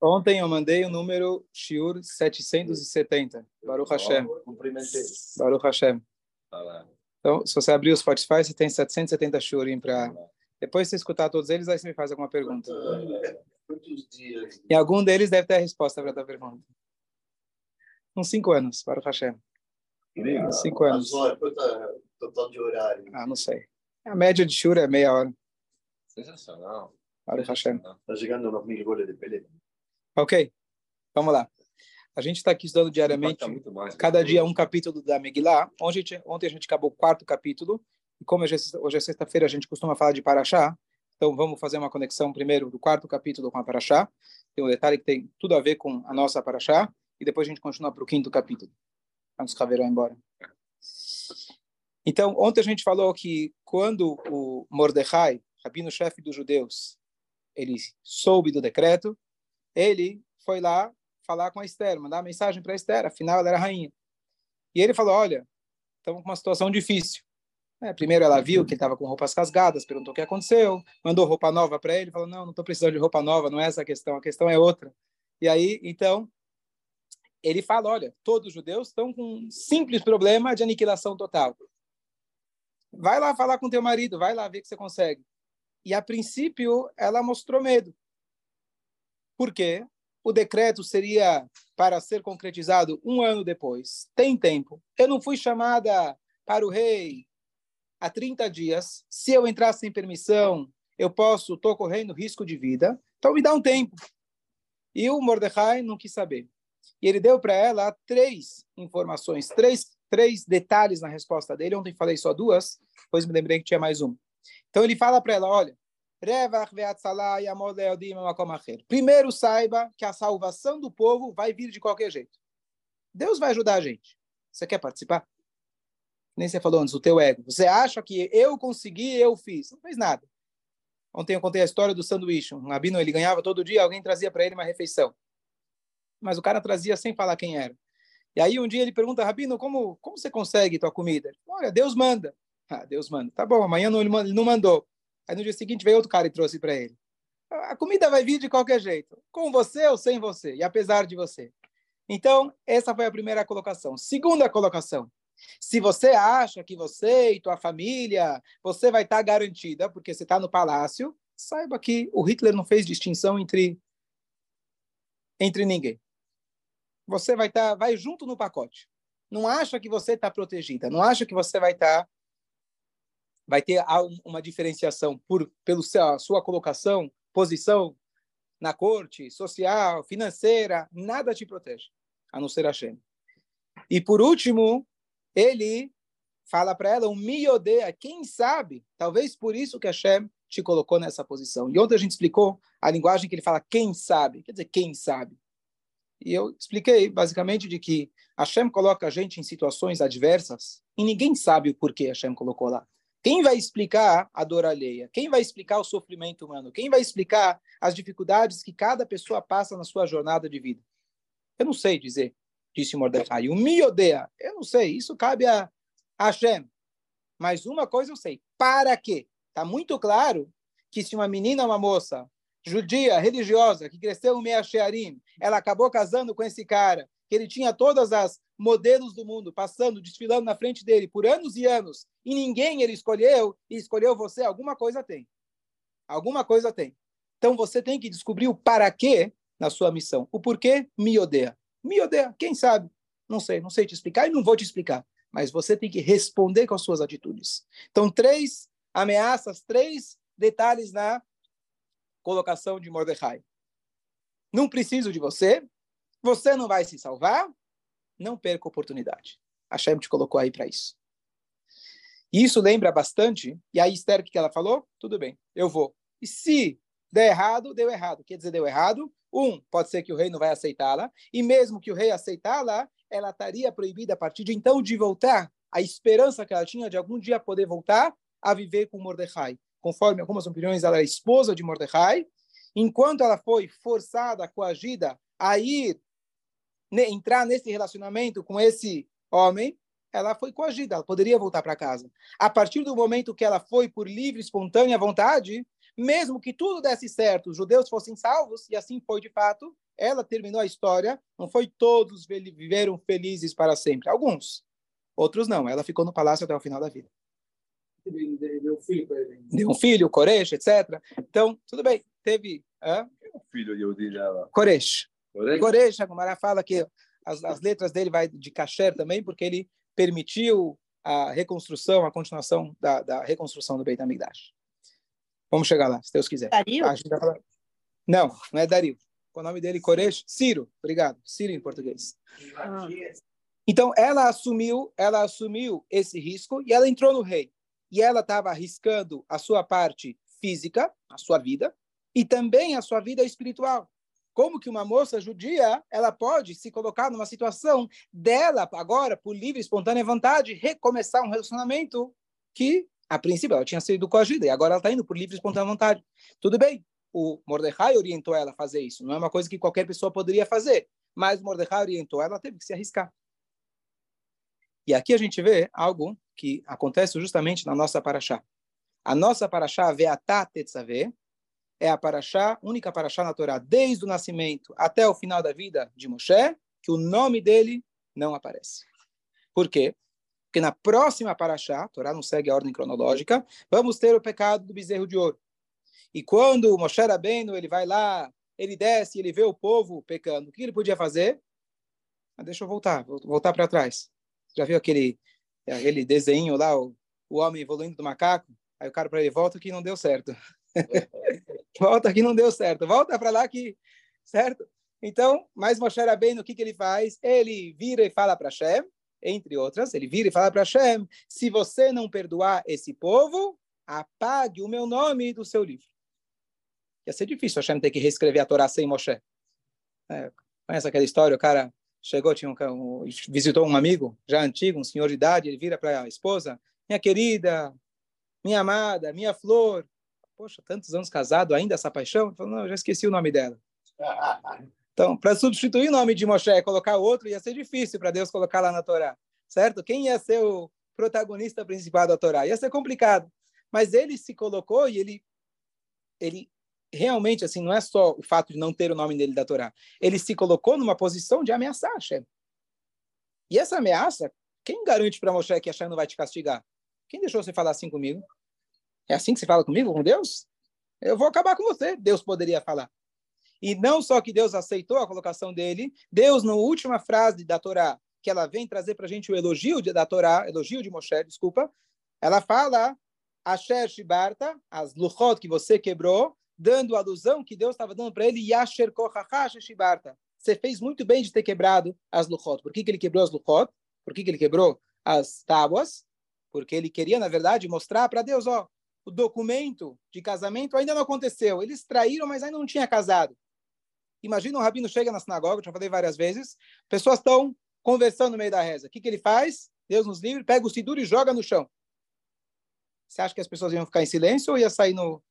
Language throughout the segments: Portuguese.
Ontem eu mandei o número Shiur 770. Baruch Hashem. Baruch Hashem. Então, se você abrir o Spotify, você tem 770 Shurim para... Depois de você escutar todos eles, aí você me faz alguma pergunta. E algum deles deve ter a resposta para a tua pergunta. Uns cinco anos, Baruch Hashem. Uns cinco anos. Total de horário. Ah, não sei. A média de Shur é meia hora. Sensacional. Baruch Hashem. Está chegando nos mil goles de Pelé. Ok, vamos lá. A gente está aqui estudando diariamente, cada dia um capítulo da Megillah. Ontem, ontem a gente acabou o quarto capítulo, e como hoje é sexta-feira, a gente costuma falar de Paraxá, então vamos fazer uma conexão primeiro do quarto capítulo com a Paraxá. Tem um detalhe que tem tudo a ver com a nossa Paraxá, e depois a gente continua para o quinto capítulo, que a embora. Então, ontem a gente falou que quando o Mordecai, rabino-chefe dos judeus, ele soube do decreto, ele foi lá falar com a Esther, mandar uma mensagem para a Esther, afinal ela era rainha. E ele falou, olha, estamos com uma situação difícil. É, primeiro ela viu que ele estava com roupas rasgadas, perguntou o que aconteceu, mandou roupa nova para ele, falou, não, não estou precisando de roupa nova, não é essa a questão, a questão é outra. E aí, então, ele fala, olha, todos os judeus estão com um simples problema de aniquilação total. Vai lá falar com teu marido, vai lá ver que você consegue. E a princípio ela mostrou medo. Por quê? O decreto seria para ser concretizado um ano depois. Tem tempo. Eu não fui chamada para o rei há 30 dias. Se eu entrar sem permissão, eu posso, estou correndo risco de vida. Então me dá um tempo. E o Mordecai não quis saber. E ele deu para ela três informações, três, três detalhes na resposta dele. Ontem falei só duas, depois me lembrei que tinha mais um. Então ele fala para ela, olha, Primeiro saiba que a salvação do povo vai vir de qualquer jeito. Deus vai ajudar a gente. Você quer participar? Nem você falou antes, o teu ego. Você acha que eu consegui, eu fiz. Não fez nada. Ontem eu contei a história do sanduíche. Um rabino, ele ganhava todo dia, alguém trazia para ele uma refeição. Mas o cara trazia sem falar quem era. E aí um dia ele pergunta, Rabino, como, como você consegue tua comida? Olha, Deus manda. Ah, Deus manda. Tá bom, amanhã não, ele não mandou. Aí no dia seguinte veio outro cara e trouxe para ele. A comida vai vir de qualquer jeito, com você ou sem você, e apesar de você. Então, essa foi a primeira colocação. Segunda colocação. Se você acha que você e tua família, você vai estar tá garantida, porque você está no palácio, saiba que o Hitler não fez distinção entre entre ninguém. Você vai estar, tá, vai junto no pacote. Não acha que você está protegida. Não acha que você vai estar tá vai ter uma diferenciação por pelo seu, sua colocação, posição na corte, social, financeira, nada te protege, a não ser Hashem. E por último, ele fala para ela, um me odeia, quem sabe, talvez por isso que Hashem te colocou nessa posição. E ontem a gente explicou a linguagem que ele fala, quem sabe, quer dizer, quem sabe. E eu expliquei, basicamente, de que Hashem coloca a gente em situações adversas e ninguém sabe o porquê Hashem colocou lá. Quem vai explicar a dor alheia? Quem vai explicar o sofrimento humano? Quem vai explicar as dificuldades que cada pessoa passa na sua jornada de vida? Eu não sei dizer, disse Mordecai. O me odeia. Eu não sei. Isso cabe a Hashem. Mas uma coisa eu sei. Para quê? Está muito claro que se uma menina, uma moça judia, religiosa, que cresceu em Mea Shearim, ela acabou casando com esse cara, que ele tinha todas as modelos do mundo passando, desfilando na frente dele por anos e anos, e ninguém ele escolheu, e escolheu você, alguma coisa tem. Alguma coisa tem. Então você tem que descobrir o para quê na sua missão. O porquê me odeia. Me odeia, quem sabe? Não sei, não sei te explicar e não vou te explicar. Mas você tem que responder com as suas atitudes. Então, três ameaças, três detalhes na colocação de Mordecai. Não preciso de você, você não vai se salvar, não perca a oportunidade. A Shem te colocou aí para isso. E isso lembra bastante, e aí Esther, o que ela falou? Tudo bem, eu vou. E se der errado, deu errado. Quer dizer, deu errado. Um, pode ser que o rei não vai aceitá-la, e mesmo que o rei aceitá-la, ela estaria proibida a partir de então de voltar. A esperança que ela tinha de algum dia poder voltar a viver com Mordecai. Conforme algumas opiniões, ela era esposa de Mordecai. Enquanto ela foi forçada, coagida a ir entrar nesse relacionamento com esse homem, ela foi coagida, ela poderia voltar para casa. A partir do momento que ela foi por livre, espontânea vontade, mesmo que tudo desse certo, os judeus fossem salvos, e assim foi de fato, ela terminou a história, não foi todos viveram felizes para sempre, alguns, outros não, ela ficou no palácio até o final da vida. Deu um filho para ele. Deu um filho, Koresh, etc. Então, tudo bem, teve... Hã? O filho Yehudi dela. Koresh. Koresh? Koresh, a Gomara fala que as, as letras dele vai de kasher também, porque ele permitiu a reconstrução, a continuação da, da reconstrução do Beit HaMikdash. Vamos chegar lá, se Deus quiser. Dario? A gente vai falar... Não, não é Dario. O nome dele, Koresh, Ciro. Obrigado. Ciro em português. Ah. Então, ela assumiu, ela assumiu esse risco e ela entrou no rei. E ela estava arriscando a sua parte física, a sua vida, e também a sua vida espiritual. Como que uma moça judia, ela pode se colocar numa situação dela, agora, por livre e espontânea vontade, recomeçar um relacionamento que, a princípio, ela tinha sido coagida, e agora ela está indo por livre e espontânea vontade. Tudo bem, o Mordecai orientou ela a fazer isso. Não é uma coisa que qualquer pessoa poderia fazer, mas o Mordecai orientou ela, teve que se arriscar. E aqui a gente vê algo que acontece justamente na nossa paraxá. A nossa paraxá, Veatá Tetzaveh, é a paraxá, única paraxá na Torá, desde o nascimento até o final da vida de Moshe, que o nome dele não aparece. Por quê? Porque na próxima paraxá, a Torá não segue a ordem cronológica, vamos ter o pecado do bezerro de ouro. E quando Moshe Rabbeinu, ele vai lá, ele desce, ele vê o povo pecando, o que ele podia fazer? Ah, deixa eu voltar, vou voltar para trás. Já viu aquele, aquele desenho lá, o, o homem evoluindo do macaco? Aí o cara para ele, volta que não deu certo. volta que não deu certo. Volta para lá que, certo? Então, mas Moshe Rabbeinu, o que, que ele faz? Ele vira e fala para Shem, entre outras, ele vira e fala para Shem, se você não perdoar esse povo, apague o meu nome do seu livro. Ia ser difícil Hashem ter que reescrever a Torá sem Moshe. É, conhece aquela história? O cara chegou, tinha um, um, visitou um amigo, já antigo, um senhor de idade, ele vira para a esposa, minha querida, minha amada, minha flor. Poxa, tantos anos casado, ainda essa paixão? Ele falou, não, eu já esqueci o nome dela. Então, para substituir o nome de Moshe e colocar outro, ia ser difícil para Deus colocar lá na Torá, certo? Quem ia ser o protagonista principal da Torá? Ia ser complicado. Mas ele se colocou e ele, ele realmente, assim, não é só o fato de não ter o nome dele da Torá. Ele se colocou numa posição de ameaçar Hashem. E essa ameaça, quem garante para Moshe que Hashem não vai te castigar? Quem deixou você falar assim comigo? É assim que você fala comigo, com Deus? Eu vou acabar com você, Deus poderia falar. E não só que Deus aceitou a colocação dele, Deus, na última frase da Torá, que ela vem trazer para a gente o elogio de, da Torá, elogio de Moshe, desculpa, ela fala, Asher Shibarta, as luchot que você quebrou, dando a alusão que Deus estava dando para ele, Yasher Kohachash Shibarta. Você fez muito bem de ter quebrado as luchot. Por que, que ele quebrou as luchot? Por que, que ele quebrou as tábuas? Porque ele queria, na verdade, mostrar para Deus, ó, o documento de casamento ainda não aconteceu. Eles traíram, mas ainda não tinha casado. Imagina um rabino chega na sinagoga, já falei várias vezes, pessoas estão conversando no meio da reza. O que, que ele faz? Deus nos livre, pega o sidur e joga no chão. Você acha que as pessoas iam ficar em silêncio ou ia sair no,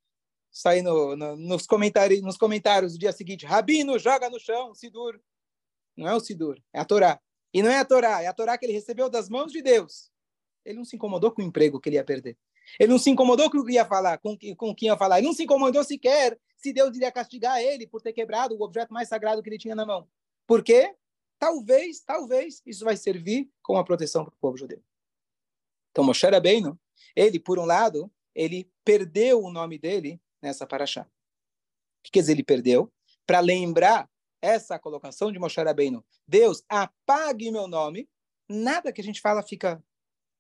sair no, no, nos, comentários, nos comentários do dia seguinte? Rabino, joga no chão, sidur. Não é o sidur, é a Torá. E não é a Torá, é a Torá que ele recebeu das mãos de Deus. Ele não se incomodou com o emprego que ele ia perder. Ele não se incomodou com o que ia falar, com, com quem ia falar. Ele não se incomodou sequer se Deus iria castigar ele por ter quebrado o objeto mais sagrado que ele tinha na mão. Por quê? Talvez, talvez, isso vai servir como uma proteção para o povo judeu. Então, Moshe Rabbeinu, ele, por um lado, ele perdeu o nome dele nessa paraxá. O que quer dizer ele perdeu? Para lembrar essa colocação de Moshe Rabbeinu, Deus, apague meu nome, nada que a gente fala fica,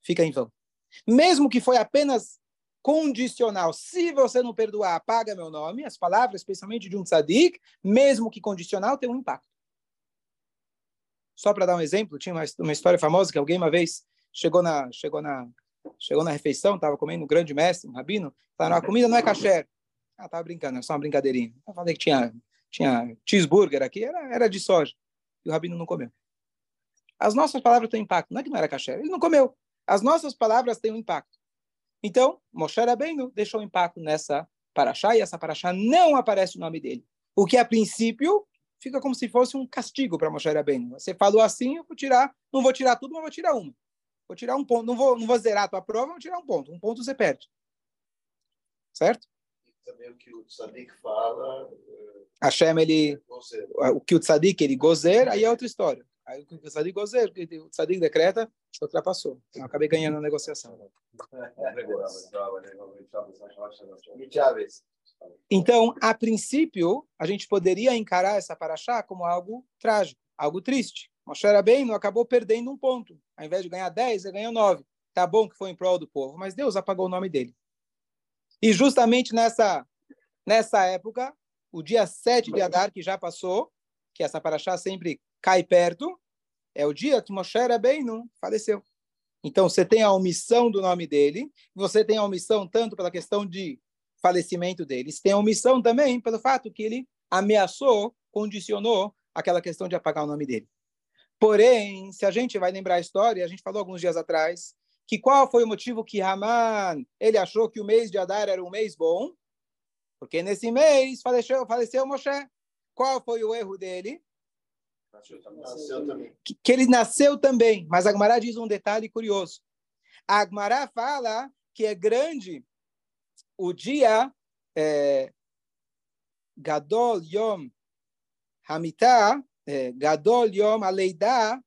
fica em vão. Mesmo que foi apenas condicional. Se você não perdoar, apaga meu nome. As palavras, especialmente de um tzadik, mesmo que condicional, tem um impacto. Só para dar um exemplo, tinha uma, uma história famosa que alguém uma vez chegou na chegou na chegou na refeição, estava comendo um grande mestre, um rabino, falou, a comida não é kasher. Ah, estava brincando, é só uma brincadeirinha. Eu falei que tinha tinha cheeseburger aqui, era, era de soja. E o rabino não comeu. As nossas palavras têm impacto. Não é que não era kasher, ele não comeu. As nossas palavras têm um impacto. Então, Moshe Rabbeinu deixou um impacto nessa paraxá, e essa paraxá não aparece o nome dele. O que, a princípio, fica como se fosse um castigo para Moshe Rabbeinu. Você falou assim, eu vou tirar, não vou tirar tudo, mas vou tirar uma. Vou tirar um ponto, não vou, não vou zerar a tua prova, vou tirar um ponto. Um ponto você perde. Certo? Também o que o Tzadik fala, eh, Hashem, ele, você, o que o tzadik, ele gozer, aí é outra história. Aí o tzadik gozer, o tzadik decreta, ultrapassou. Então, acabei ganhando a negociação. Então, a princípio, a gente poderia encarar essa paraxá como algo trágico, algo triste. Moshe Rabbeinu acabou perdendo um ponto. Ao invés de ganhar 10, ele ganhou 9. Tá bom que foi em prol do povo, mas Deus apagou o nome dele. E justamente nessa, nessa época, o dia 7 de Adar, que já passou, que essa paraxá sempre cai perto, é o dia que Moshe Rabbeinu faleceu. Então, você tem a omissão do nome dele, você tem a omissão tanto pela questão de falecimento dele, você tem a omissão também pelo fato que ele ameaçou, condicionou aquela questão de apagar o nome dele. Porém, se a gente vai lembrar a história, a gente falou alguns dias atrás, que qual foi o motivo que Haman, ele achou que o mês de Adar era um mês bom? Porque nesse mês faleceu, faleceu Moshe. Qual foi o erro dele? Nasceu também. Que, que ele nasceu também. Mas a Agmará diz um detalhe curioso. A Agmará fala que é grande o dia é, Gadol Yom Hamitah, é, Gadol Yom Aleidá,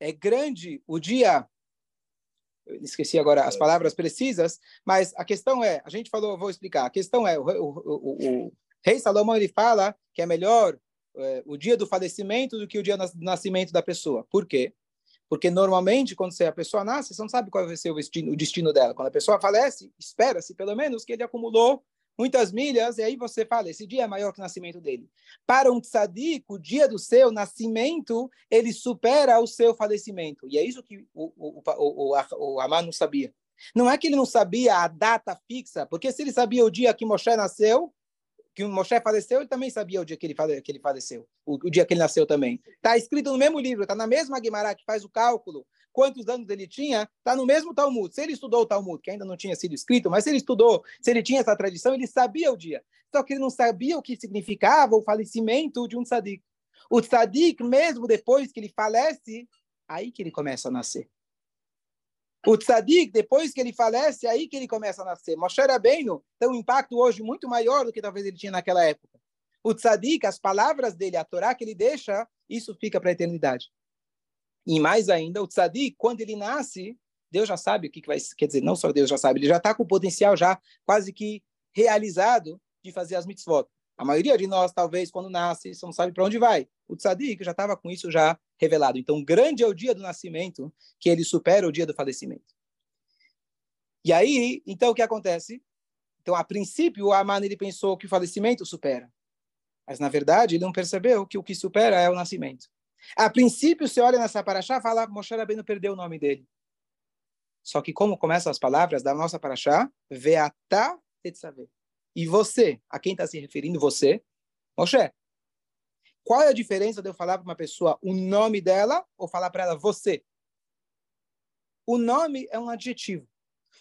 é grande o dia. Eu esqueci agora as palavras precisas, mas a questão é, a gente falou, vou explicar. A questão é, o, o, o, o rei Salomão ele fala que é melhor é, o dia do falecimento do que o dia do nascimento da pessoa. Por quê? Porque normalmente, quando a pessoa nasce, você não sabe qual vai ser o destino, o destino dela. Quando a pessoa falece, espera-se pelo menos que ele acumulou muitas milhas, e aí você fala, esse dia é maior que o nascimento dele. Para um tzadik, o dia do seu nascimento, ele supera o seu falecimento. E é isso que o, o, o, o, o Amar não sabia. Não é que ele não sabia a data fixa, porque se ele sabia o dia que Moshe nasceu, que o Moshe faleceu, ele também sabia o dia que ele, que ele faleceu, o, o, dia que ele nasceu também. Está escrito no mesmo livro, está na mesma Guimarães que faz o cálculo, quantos anos ele tinha, está no mesmo Talmud. Se ele estudou o Talmud, que ainda não tinha sido escrito, mas se ele estudou, se ele tinha essa tradição, ele sabia o dia. Só que ele não sabia o que significava o falecimento de um tzadik. O tzadik, mesmo depois que ele falece, aí que ele começa a nascer. O tzadik, depois que ele falece, é aí que ele começa a nascer. Moshe Rabbeinu tem um impacto hoje muito maior do que talvez ele tinha naquela época. O tzadik, as palavras dele, a Torá que ele deixa, isso fica para a eternidade. E mais ainda, o tzadik, quando ele nasce, Deus já sabe o que, que vai... Quer dizer, não só Deus já sabe, ele já está com o potencial já quase que realizado de fazer as mitzvot. A maioria de nós, talvez, quando nasce, não sabe para onde vai. O tzadik já estava com isso já revelado. Então, grande é o dia do nascimento, que ele supera o dia do falecimento. E aí, então, o que acontece? Então, a princípio, o Aman ele pensou que o falecimento supera. Mas, na verdade, ele não percebeu que o que supera é o nascimento. A princípio, você olha nessa paraxá, fala, Moshe Rabbeinu perdeu o nome dele. Só que como começam as palavras da nossa paraxá, Veatá Tetzavé. E você, a quem está se referindo você? Moshe. Qual é a diferença de eu falar para uma pessoa o nome dela ou falar para ela você? O nome é um adjetivo.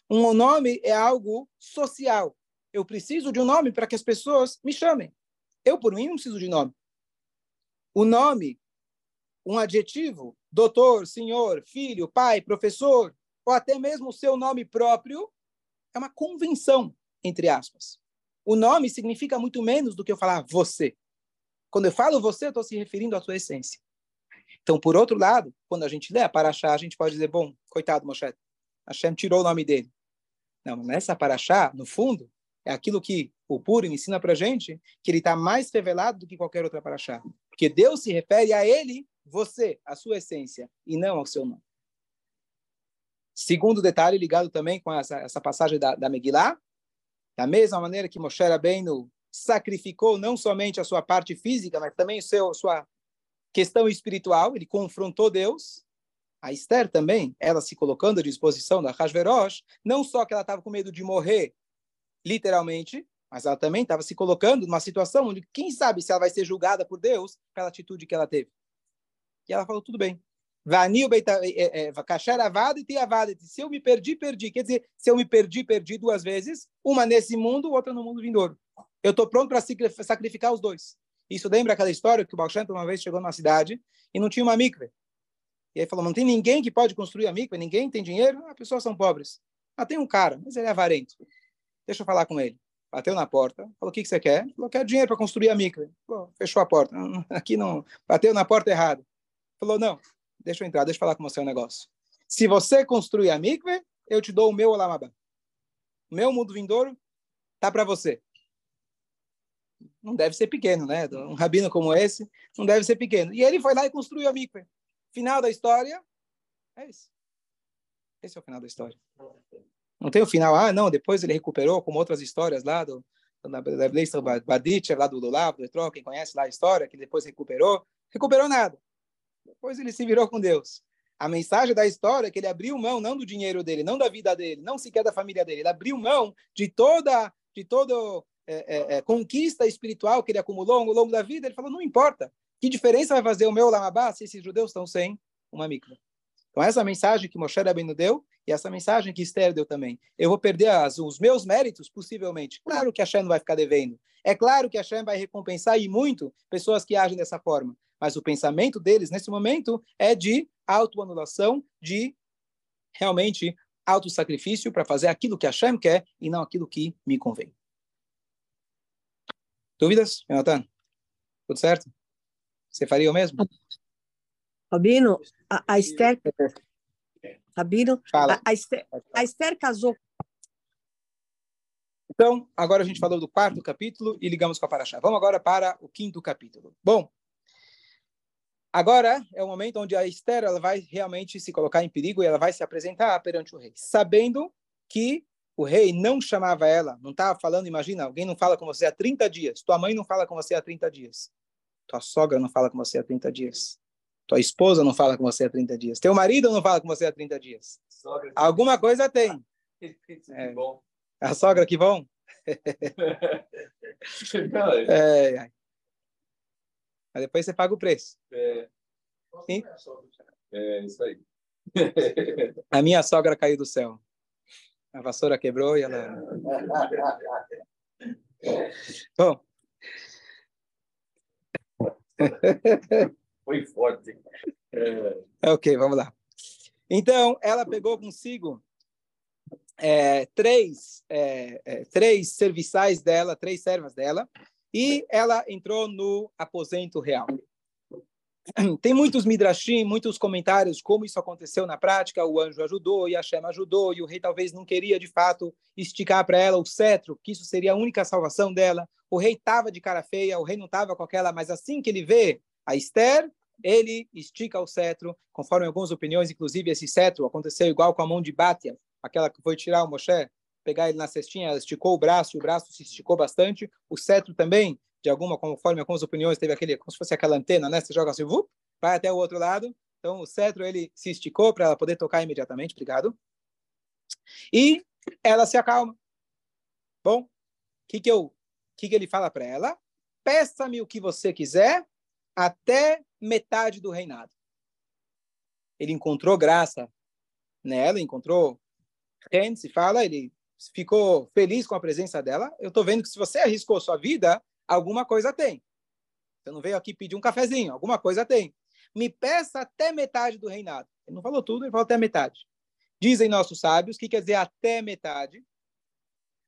Um nome é algo social. Eu preciso de um nome para que as pessoas me chamem. Eu, por mim, não preciso de nome. O nome, um adjetivo, doutor, senhor, filho, pai, professor, ou até mesmo o seu nome próprio, é uma convenção, entre aspas. O nome significa muito menos do que eu falar você. Quando eu falo você, eu estou se referindo à sua essência. Então, por outro lado, quando a gente lê a Paraxá, a gente pode dizer, bom, coitado Moshe, Hashem tirou o nome dele. Não, nessa Paraxá, no fundo, é aquilo que o Purim ensina para gente, que ele está mais revelado do que qualquer outra Paraxá. Porque Deus se refere a ele, você, a sua essência, e não ao seu nome. Segundo detalhe, ligado também com essa, essa passagem da, da Megillah, da mesma maneira que Moshe Rabbeinu sacrificou não somente a sua parte física, mas também a sua questão espiritual, ele confrontou Deus. A Esther também, ela se colocando à disposição da Hashverosh, não só que ela estava com medo de morrer, literalmente, mas ela também estava se colocando numa situação onde, quem sabe, se ela vai ser julgada por Deus pela atitude que ela teve. E ela falou, tudo bem, Vanil Vakashar Avad e Avad. Se eu me perdi, perdi. Quer dizer, se eu me perdi, perdi duas vezes, uma nesse mundo, outra no mundo vindouro. Eu estou pronto para sacrificar os dois. Isso lembra aquela história que o Baal uma vez chegou numa cidade e não tinha uma mikve. E aí falou, não tem ninguém que pode construir a mikve, ninguém tem dinheiro, as pessoas são pobres. Ah, tem um cara, mas ele é avarento. deixa eu falar com ele. Bateu na porta, falou, o que, que você quer? Falou, quero dinheiro para construir a micro. Fechou a porta. Aqui não, bateu na porta errada. Falou, não, deixa eu entrar, deixa eu falar com você um negócio. Se você construir a mikve, eu te dou o meu Olamabá. O meu mundo vindouro tá para você. Não deve ser pequeno, né? Um rabino como esse não deve ser pequeno. E ele foi lá e construiu a mikve. Final da história, é isso. Esse é o final da história. Não tem o final, ah, não, depois ele recuperou, como outras histórias lá do da Bleister Baditch, lá do Lulav, do Etrol, quem conhece lá a história, que depois recuperou. Recuperou nada. Depois ele se virou com Deus. A mensagem da história é que ele abriu mão não do dinheiro dele, não da vida dele, não sequer da família dele. Ele abriu mão de toda, de toda é, é, é, conquista espiritual que ele acumulou ao longo da vida. Ele falou: não importa. Que diferença vai fazer o meu Lamabá se esses judeus estão sem uma mikva? Então, essa mensagem que Moshe Rabbeinu deu e essa mensagem que Esther deu também. Eu vou perder as, os meus méritos, possivelmente. Claro que Hashem não vai ficar devendo. É claro que Hashem vai recompensar e muito pessoas que agem dessa forma. Mas o pensamento deles, nesse momento, é de autoanulação, de realmente autossacrifício para fazer aquilo que Hashem quer e não aquilo que me convém. Dúvidas, Jonathan? Tudo certo? Você faria o mesmo? Rabino, a, a Esther. Rabino, a, a, Esther, a Esther casou. Então, agora a gente falou do quarto capítulo e ligamos com a Paraxá. Vamos agora para o quinto capítulo. Bom, Agora é o momento onde a Esther ela vai realmente se colocar em perigo e ela vai se apresentar perante o rei, sabendo que o rei não chamava ela, não estava falando, imagina, alguém não fala com você há 30 dias, tua mãe não fala com você há 30 dias, tua sogra não fala com você há 30 dias, tua esposa não fala com você há 30 dias, teu marido não fala com você há 30 dias. Sogra, Alguma coisa tem. É. A sogra que bom. é, é. Mas depois você paga o preço. É, Sim? é isso aí. A minha sogra caiu do céu. A vassoura quebrou e ela. Bom. Foi forte. É... Ok, vamos lá. Então, ela pegou consigo é, três, é, é, três serviçais dela, três servas dela, e ela entrou no aposento real. Tem muitos midrashim, muitos comentários como isso aconteceu na prática. O anjo ajudou e a Shema ajudou e o rei talvez não queria de fato esticar para ela o cetro, que isso seria a única salvação dela. O rei estava de cara feia, o rei não estava com aquela, mas assim que ele vê a Esther, ele estica o cetro, conforme algumas opiniões, inclusive esse cetro aconteceu igual com a mão de Batia, aquela que foi tirar o Moshe pegar ele na cestinha, ela esticou o braço, o braço se esticou bastante. O cetro também, de alguma, conforme algumas opiniões, teve aquele, como se fosse aquela antena, né? Você joga assim, vup, vai até o outro lado. Então, o cetro, ele se esticou para ela poder tocar imediatamente. Obrigado. E ela se acalma. Bom, o que, que, eu, que, que ele fala para ela? Peça-me o que você quiser até metade do reinado. Ele encontrou graça nela, encontrou se fala, ele ficou feliz com a presença dela. Eu estou vendo que se você arriscou sua vida, alguma coisa tem. Você não veio aqui pedir um cafezinho, alguma coisa tem. Me peça até metade do reinado. Ele não falou tudo, ele falou até metade. Dizem nossos sábios, que quer dizer até metade?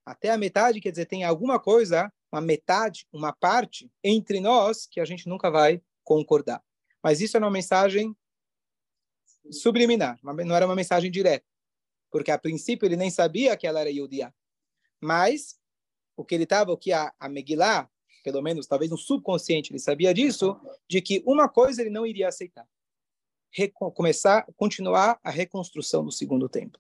Até a metade quer dizer tem alguma coisa, uma metade, uma parte entre nós que a gente nunca vai concordar. Mas isso é uma mensagem subliminar, não era uma mensagem direta porque a princípio ele nem sabia que ela era Yudia. Mas o que ele estava, o que a, a Megillah, pelo menos talvez no subconsciente ele sabia disso, de que uma coisa ele não iria aceitar. Começar, continuar a reconstrução do segundo templo.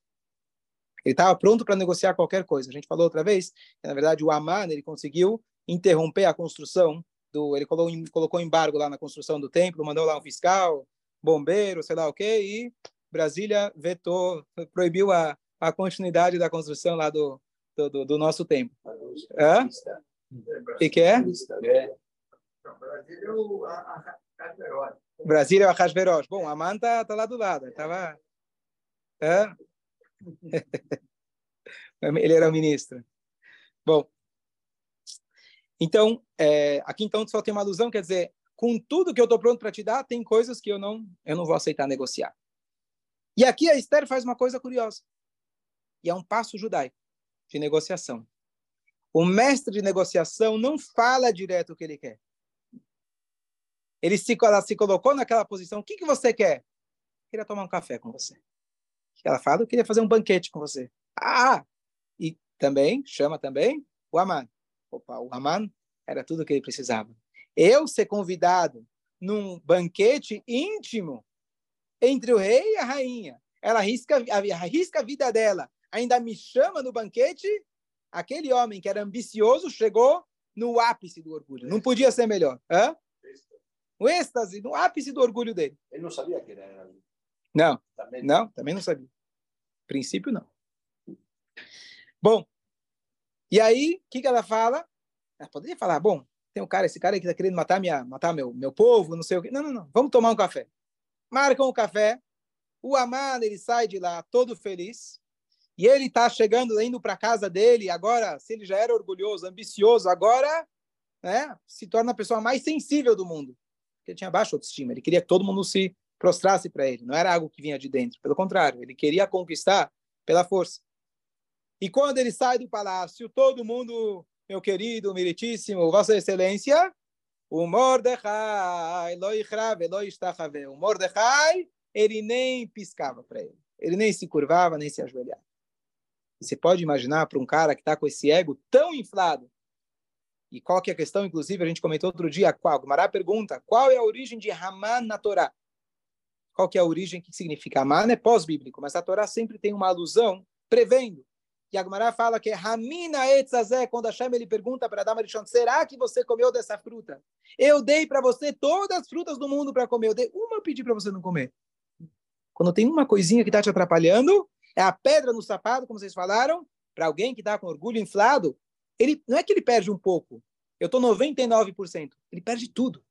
Ele estava pronto para negociar qualquer coisa. A gente falou outra vez que, na verdade, o Aman ele conseguiu interromper a construção do. Ele colocou, colocou embargo lá na construção do templo, mandou lá um fiscal, bombeiro, sei lá o quê, e Brasília vetou, proibiu a, a continuidade da construção lá do, do, do nosso templo. Hã? O que, que é? Brasília é o Arrasveroz. Bom, a manta está lá do lado. Tava... Hã? Ele era o ministro. Bom, então, é, aqui então só tem uma alusão, quer dizer, com tudo que eu estou pronto para te dar, tem coisas que eu não, eu não vou aceitar negociar. E aqui a Esther faz uma coisa curiosa. E é um passo judaico de negociação. O mestre de negociação não fala direto o que ele quer. Ele se, ela se colocou naquela posição. O que, que você quer? queria tomar um café com você. Ela fala, eu queria fazer um banquete com você. Ah! E também, chama também o Aman. Opa, o Aman era tudo o que ele precisava. Eu ser convidado num banquete íntimo entre o rei e a rainha. Ela arrisca, arrisca a vida dela. Ainda me chama no banquete. Aquele homem que era ambicioso chegou no ápice do orgulho. Não podia ser melhor. Hã? O êxtase, no ápice do orgulho dele. Ele não sabia que era. Não, também não, também não sabia. princípio, não. Bom, e aí, o que, que ela fala? Ela poderia falar, bom, tem um cara, esse cara que está querendo matar, minha, matar meu, meu povo, não sei o quê. Não, não, não, vamos tomar um café. Marcam o um café, o Aman, ele sai de lá todo feliz, e ele está chegando, indo para casa dele, agora, se ele já era orgulhoso, ambicioso, agora né, se torna a pessoa mais sensível do mundo. Porque ele tinha baixa autoestima, ele queria que todo mundo se prostrasse para ele, não era algo que vinha de dentro, pelo contrário, ele queria conquistar pela força. E quando ele sai do palácio, todo mundo, meu querido, meritíssimo, Vossa Excelência, o Mordecai, o Mordecai, ele nem piscava para ele. Ele nem se curvava, nem se ajoelhava. Você pode imaginar para um cara que está com esse ego tão inflado. E qual que é a questão, inclusive, a gente comentou outro dia, qual? Gumará pergunta, qual é a origem de Haman na Torá? Qual que é a origem, o que significa? Haman é pós-bíblico, mas a Torá sempre tem uma alusão prevendo e Agmará fala que é Ramina etzazé, quando Hashem ele pergunta para Adama Arishon, será que você comeu dessa fruta? Eu dei para você todas as frutas do mundo para comer, eu dei uma eu pedi para você não comer. Quando tem uma coisinha que está te atrapalhando, é a pedra no sapato, como vocês falaram, para alguém que está com orgulho inflado, ele não é que ele perde um pouco, eu estou 99%, ele perde tudo.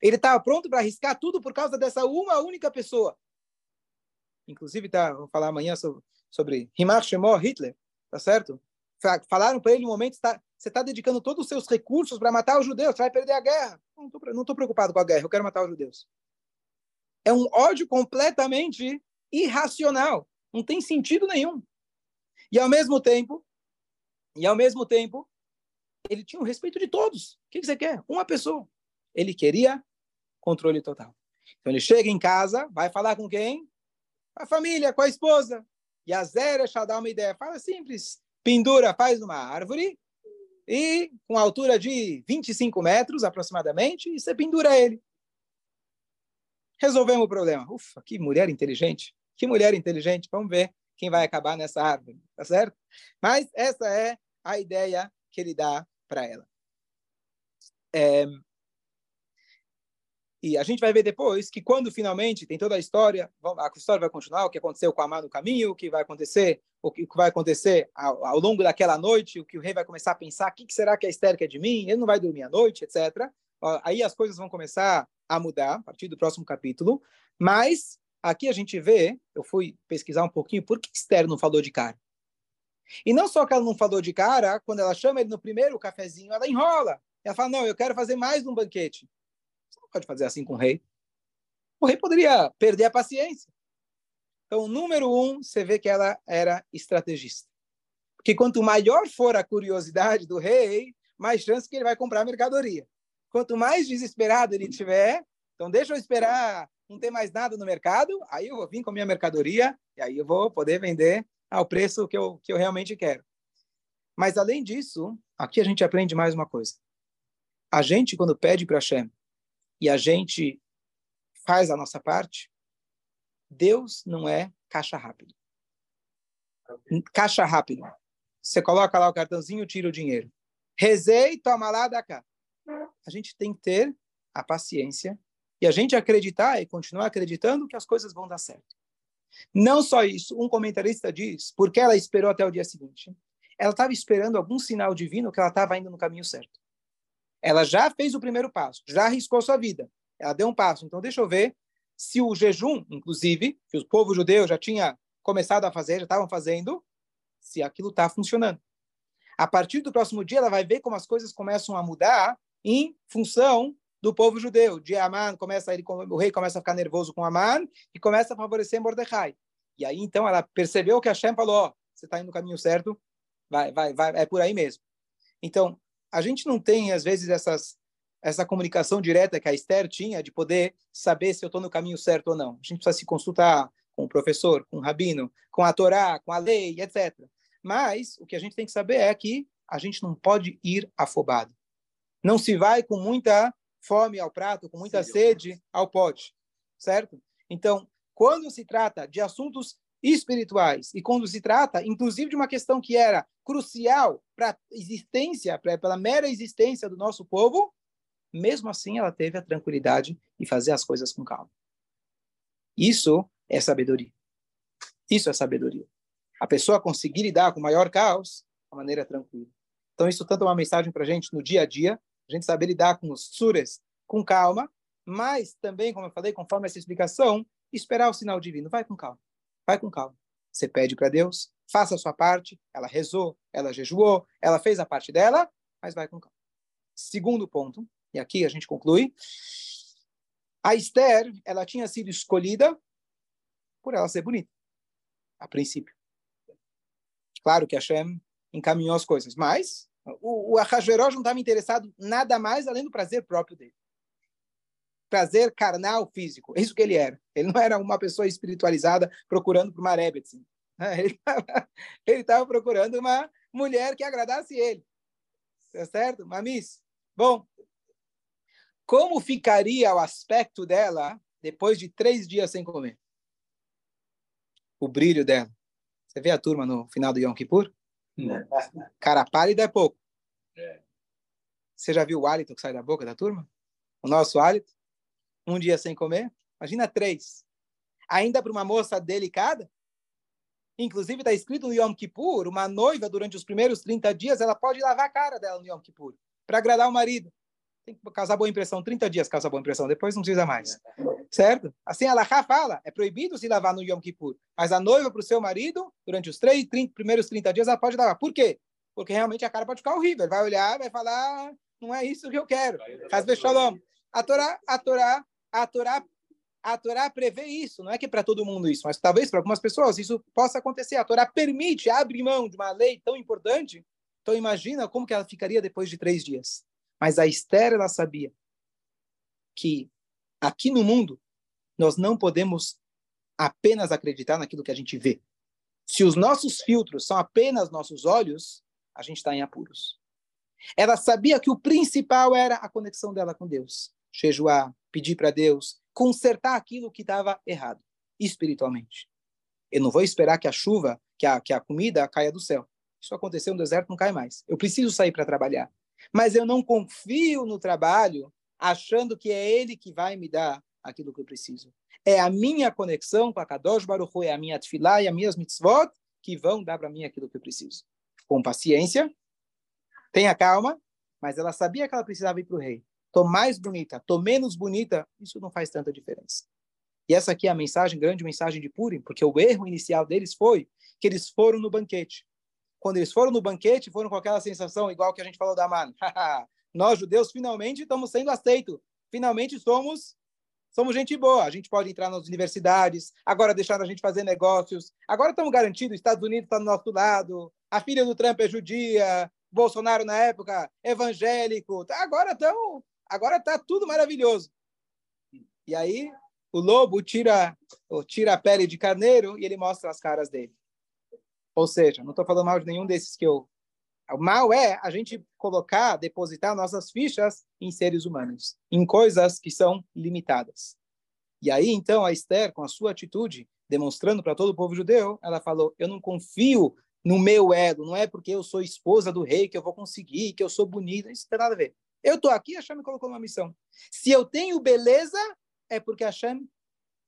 Ele estava tá pronto para arriscar tudo por causa dessa uma única pessoa. Inclusive, tá, vou falar amanhã sobre sobre Shemor Hitler, tá certo? Falaram para ele um momento, tá, você está dedicando todos os seus recursos para matar os judeus, você vai perder a guerra. Não estou preocupado com a guerra, eu quero matar os judeus. É um ódio completamente irracional, não tem sentido nenhum. E ao mesmo tempo, e ao mesmo tempo, ele tinha o respeito de todos. O que você quer? Uma pessoa. Ele queria controle total. Então ele chega em casa, vai falar com quem? Com a família, com a esposa. E a Zera dá uma ideia. Fala simples. Pendura, faz uma árvore e com altura de 25 metros aproximadamente, e você pendura ele. Resolvemos o problema. Ufa, que mulher inteligente. Que mulher inteligente. Vamos ver quem vai acabar nessa árvore, tá certo? Mas essa é a ideia que ele dá para ela. É, e a gente vai ver depois que quando finalmente tem toda a história, a história vai continuar, o que aconteceu com Amar no caminho, o que vai acontecer, o que vai acontecer ao, ao longo daquela noite, o que o rei vai começar a pensar, o que será que a Esther quer de mim? Ele não vai dormir à noite, etc. Aí as coisas vão começar a mudar a partir do próximo capítulo, mas aqui a gente vê, eu fui pesquisar um pouquinho, por que Esther não falou de cara? E não só que ela não falou de cara, quando ela chama ele no primeiro cafezinho, ela enrola. Ela fala, não, eu quero fazer mais um banquete. Você não pode fazer assim com o rei. O rei poderia perder a paciência. Então, número um, você vê que ela era estrategista. Porque quanto maior for a curiosidade do rei, mais chance que ele vai comprar mercadoria. Quanto mais desesperado ele tiver, então deixa eu esperar não ter mais nada no mercado, aí eu vou vir com a minha mercadoria e aí eu vou poder vender ao preço que eu, que eu realmente quero. Mas, além disso, aqui a gente aprende mais uma coisa. A gente, quando pede para Hashem e a gente faz a nossa parte, Deus não é caixa rápido. Caixa rápido. Você coloca lá o cartãozinho, tira o dinheiro. Rezei, toma lá, dá cá. A gente tem que ter a paciência e a gente acreditar e continuar acreditando que as coisas vão dar certo. Não só isso, um comentarista diz, porque ela esperou até o dia seguinte. Ela estava esperando algum sinal divino que ela estava indo no caminho certo. Ela já fez o primeiro passo, já arriscou sua vida. Ela deu um passo. Então, deixa eu ver se o jejum, inclusive, que o povo judeu já tinha começado a fazer, já estavam fazendo, se aquilo está funcionando. A partir do próximo dia, ela vai ver como as coisas começam a mudar em função do povo judeu. De Aman começa ele, o rei começa a ficar nervoso com Aman e começa a favorecer Mordecai. E aí então ela percebeu que Hashem falou: oh, você está indo no caminho certo, vai, vai, vai, é por aí mesmo. Então, a gente não tem, às vezes, essas, essa comunicação direta que a Esther tinha de poder saber se eu estou no caminho certo ou não. A gente precisa se consultar com o professor, com o rabino, com a Torá, com a lei, etc. Mas o que a gente tem que saber é que a gente não pode ir afobado. Não se vai com muita fome ao prato, com muita sede ao pote, certo? Então, quando se trata de assuntos espirituais e quando se trata, inclusive, de uma questão que era crucial para a existência, pra, pela mera existência do nosso povo, mesmo assim ela teve a tranquilidade de fazer as coisas com calma. Isso é sabedoria. Isso é sabedoria. A pessoa conseguir lidar com o maior caos de maneira tranquila. Então, isso tanto é uma mensagem para a gente no dia a dia, a gente saber lidar com os sures com calma, mas também, como eu falei, conforme essa explicação, esperar o sinal divino. Vai com calma. Vai com calma. Você pede para Deus, faça a sua parte. Ela rezou, ela jejuou, ela fez a parte dela, mas vai com calma. Segundo ponto, e aqui a gente conclui. A Esther, ela tinha sido escolhida por ela ser bonita, a princípio. Claro que Hashem encaminhou as coisas, mas o, o Ahasverosh não estava interessado nada mais além do prazer próprio dele. Prazer carnal, físico. É isso que ele era. Ele não era uma pessoa espiritualizada procurando por uma Rebetz. Ele estava procurando uma mulher que agradasse ele. Tá certo? Mamis? Bom, como ficaria o aspecto dela depois de três dias sem comer? O brilho dela. Você vê a turma no final do Yom Kippur? Não. Cara pálida é pouco. É. Você já viu o hálito que sai da boca da turma? O nosso hálito? Um dia sem comer? Imagina três. Ainda para uma moça delicada? Inclusive, está escrito no Yom Kippur, uma noiva, durante os primeiros 30 dias, ela pode lavar a cara dela no Yom Kippur, para agradar o marido tem que causar boa impressão. 30 dias causa boa impressão, depois não precisa mais. Certo? Assim a Laha fala, é proibido se lavar no Yom Kippur. Mas a noiva para o seu marido, durante os três, 30, primeiros 30 dias, ela pode lavar. Por quê? Porque realmente a cara pode ficar horrível. Ele vai olhar, vai falar, não é isso que eu quero. Shalom. A Torá, a Torá, a Torá, a Torá prevê isso. Não é que é para todo mundo isso, mas talvez para algumas pessoas isso possa acontecer. A Torá permite, abre mão de uma lei tão importante. Então imagina como que ela ficaria depois de três dias. Mas a Esther, ela sabia que aqui no mundo nós não podemos apenas acreditar naquilo que a gente vê. Se os nossos filtros são apenas nossos olhos, a gente está em apuros. Ela sabia que o principal era a conexão dela com Deus. Jejuar, pedir para Deus, consertar aquilo que estava errado, espiritualmente. Eu não vou esperar que a chuva, que a, que a comida caia do céu. Isso aconteceu no deserto, não cai mais. Eu preciso sair para trabalhar mas eu não confio no trabalho achando que é ele que vai me dar aquilo que eu preciso. É a minha conexão com a Kadosh Baruch Hu, é a minha tefilá e as minhas mitzvot que vão dar para mim aquilo que eu preciso. Com paciência, tenha calma, mas ela sabia que ela precisava ir para o rei. Tô mais bonita, tô menos bonita, isso não faz tanta diferença. E essa aqui é a mensagem, grande mensagem de Purim, porque o erro inicial deles foi que eles foram no banquete quando eles foram no banquete, foram com aquela sensação igual que a gente falou da Mano. Nós, judeus, finalmente estamos sendo aceitos. Finalmente somos somos gente boa. A gente pode entrar nas universidades, agora deixaram a gente fazer negócios. Agora estamos garantidos, Estados Unidos está do nosso lado, a filha do Trump é judia, Bolsonaro na época evangélico. Agora estão, agora está tudo maravilhoso. E aí o lobo tira, tira a pele de carneiro e ele mostra as caras dele. Ou seja, não estou falando mal de nenhum desses que eu. O mal é a gente colocar, depositar nossas fichas em seres humanos, em coisas que são limitadas. E aí, então, a Esther, com a sua atitude, demonstrando para todo o povo judeu, ela falou: Eu não confio no meu ego, não é porque eu sou esposa do rei que eu vou conseguir, que eu sou bonita, isso não tem nada a ver. Eu estou aqui, a Hashem me colocou numa missão. Se eu tenho beleza, é porque a Hashem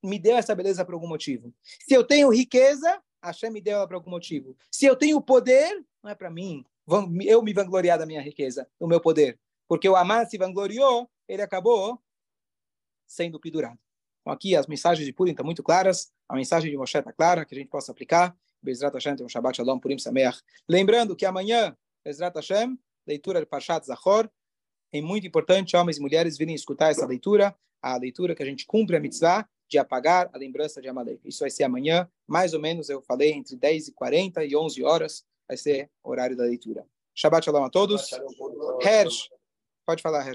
me deu essa beleza por algum motivo. Se eu tenho riqueza, Hashem me deu ela por algum motivo. Se eu tenho poder, não é para mim. Eu me vangloriar da minha riqueza, do meu poder. Porque o Amã se vangloriou, ele acabou sendo pendurado. Então, aqui as mensagens de Purim estão muito claras. A mensagem de Moshe está clara, que a gente possa aplicar. Bezrat Hashem, tem um Shabbat Shalom, Purim Sameach. Lembrando que amanhã, Bezrat Hashem, leitura de Parshat Zachor. É muito importante homens e mulheres virem escutar essa leitura, a leitura que a gente cumpre a mitzvah, de apagar a lembrança de Amalek. Isso vai ser amanhã, mais ou menos, eu falei, entre 10 e 40 e 11 horas, vai ser o horário da leitura. Shabbat shalom a todos. Hersh, pode falar, Hersh.